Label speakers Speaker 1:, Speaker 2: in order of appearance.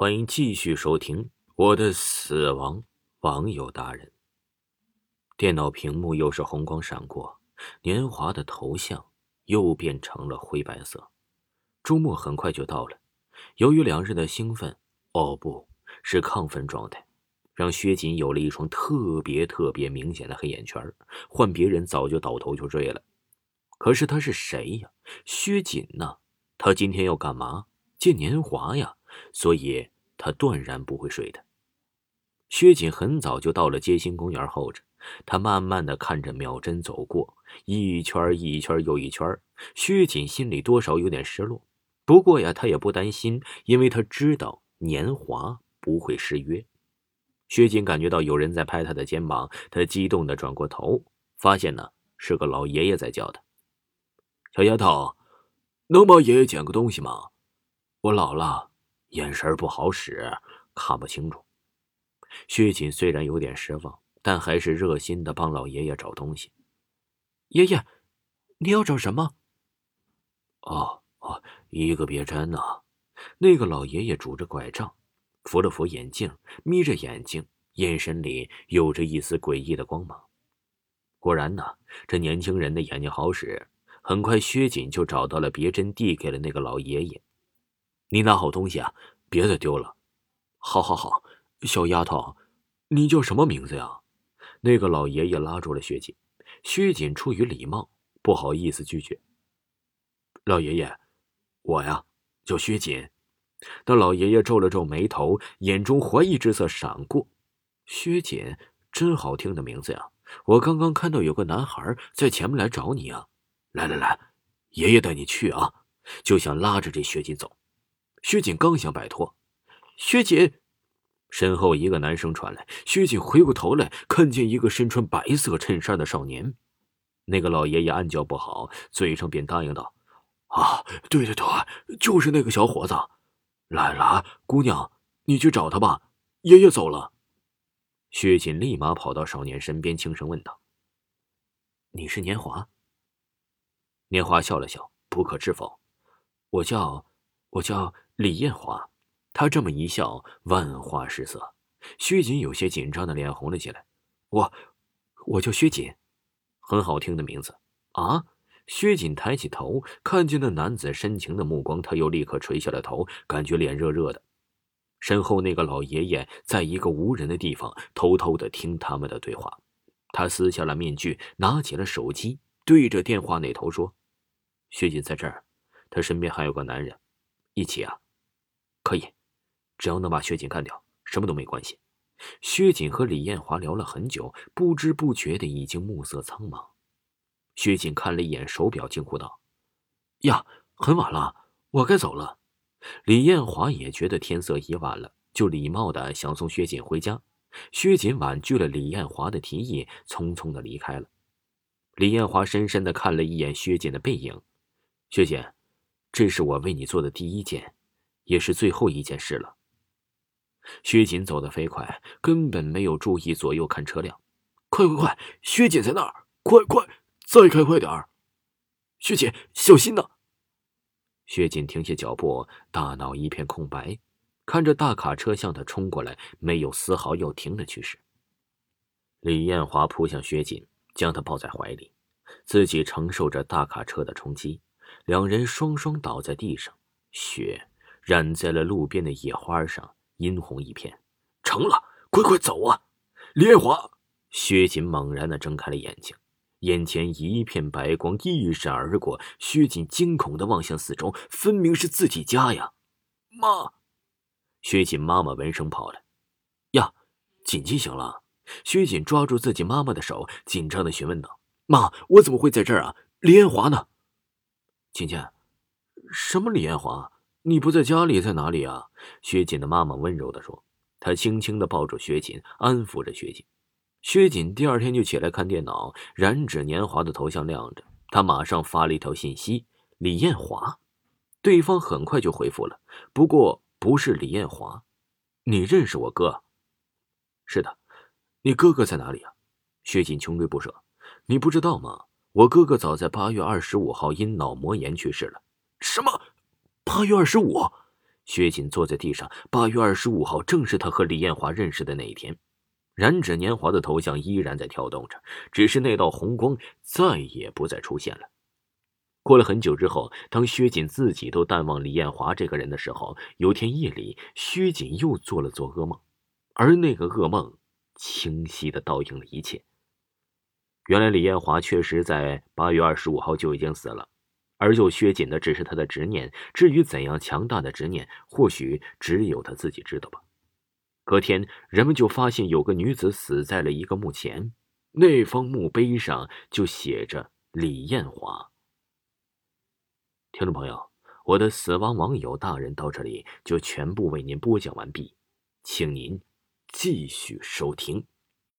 Speaker 1: 欢迎继续收听我的死亡网友大人。电脑屏幕又是红光闪过，年华的头像又变成了灰白色。周末很快就到了，由于两日的兴奋，哦，不是亢奋状态，让薛锦有了一双特别特别明显的黑眼圈，换别人早就倒头就睡了。可是他是谁呀？薛锦呢？他今天要干嘛？见年华呀？所以他断然不会睡的。薛锦很早就到了街心公园候着，他慢慢的看着秒针走过，一圈一圈又一圈。薛锦心里多少有点失落，不过呀，他也不担心，因为他知道年华不会失约。薛锦感觉到有人在拍他的肩膀，他激动的转过头，发现呢是个老爷爷在叫他：“小丫头，能帮爷爷捡个东西吗？我老了。”眼神不好使，看不清楚。薛锦虽然有点失望，但还是热心的帮老爷爷找东西。
Speaker 2: 爷爷，你要找什么？
Speaker 1: 哦哦，一个别针呢。那个老爷爷拄着拐杖，扶了扶眼镜，眯着眼睛，眼神里有着一丝诡异的光芒。果然呢，这年轻人的眼睛好使。很快，薛锦就找到了别针，递给了那个老爷爷。你拿好东西啊，别再丢了。
Speaker 2: 好，好，好，小丫头，你叫什么名字呀？
Speaker 1: 那个老爷爷拉住了薛锦，薛锦出于礼貌，不好意思拒绝。
Speaker 2: 老爷爷，我呀叫薛锦。
Speaker 1: 那老爷爷皱了皱眉头，眼中怀疑之色闪过。
Speaker 2: 薛锦，真好听的名字呀！我刚刚看到有个男孩在前面来找你啊。来来来，爷爷带你去啊！就想拉着这薛锦走。薛锦刚想摆脱，薛锦身后一个男声传来。薛锦回过头来，看见一个身穿白色衬衫的少年。
Speaker 1: 那个老爷爷暗叫不好，嘴上便答应道：“
Speaker 2: 啊，对对对，就是那个小伙子。来了，姑娘，你去找他吧。爷爷走了。”
Speaker 1: 薛锦立马跑到少年身边，轻声问道：“
Speaker 2: 你是年华？”
Speaker 1: 年华笑了笑：“不可置否，
Speaker 2: 我叫，我叫。”李艳华，他这么一笑，万花失色。薛锦有些紧张的脸红了起来。我，我叫薛锦，
Speaker 1: 很好听的名字
Speaker 2: 啊！薛锦抬起头，看见那男子深情的目光，他又立刻垂下了头，感觉脸热热的。身后那个老爷爷在一个无人的地方，偷偷的听他们的对话。他撕下了面具，拿起了手机，对着电话那头说：“薛锦在这儿，他身边还有个男人，一起啊。”可以，只要能把薛锦干掉，什么都没关系。薛锦和李艳华聊了很久，不知不觉的已经暮色苍茫。薛锦看了一眼手表，惊呼道：“呀，很晚了，我该走了。”李艳华也觉得天色已晚了，就礼貌的想送薛锦回家。薛锦婉拒了李艳华的提议，匆匆的离开了。李艳华深深的看了一眼薛锦的背影，薛锦，这是我为你做的第一件。也是最后一件事了。薛锦走得飞快，根本没有注意左右看车辆。快快快，薛锦在那儿！快快，再开快点儿！薛锦，小心呐！薛锦停下脚步，大脑一片空白，看着大卡车向他冲过来，没有丝毫要停的趋势。李艳华扑向薛锦，将他抱在怀里，自己承受着大卡车的冲击，两人双双倒在地上，血。染在了路边的野花上，殷红一片。成了，快快走啊！烈华，薛锦猛然的睁开了眼睛，眼前一片白光一闪而过。薛锦惊恐的望向四周，分明是自己家呀！妈！薛锦妈妈闻声跑来。呀，锦锦醒了。薛锦抓住自己妈妈的手，紧张的询问道：“妈，我怎么会在这儿啊？李艳华呢？”锦锦，什么李艳华？你不在家里，在哪里啊？薛锦的妈妈温柔的说。她轻轻的抱住薛锦，安抚着薛锦。薛锦第二天就起来看电脑，染指年华的头像亮着，他马上发了一条信息：“李艳华。”对方很快就回复了，不过不是李艳华。你认识我哥？是的。你哥哥在哪里啊？薛锦穷追不舍。你不知道吗？我哥哥早在八月二十五号因脑膜炎去世了。什么？八月二十五，薛锦坐在地上。八月二十五号正是他和李艳华认识的那一天。染指年华的头像依然在跳动着，只是那道红光再也不再出现了。过了很久之后，当薛锦自己都淡忘李艳华这个人的时候，有天夜里，薛锦又做了做噩梦，而那个噩梦清晰的倒映了一切。原来李艳华确实在八月二十五号就已经死了，而救薛锦的只是他的执念。至于怎样强大的执念，或许只有他自己知道吧。隔天，人们就发现有个女子死在了一个墓前，那方墓碑上就写着李艳华。听众朋友，我的死亡网友大人到这里就全部为您播讲完毕，请您继续收听。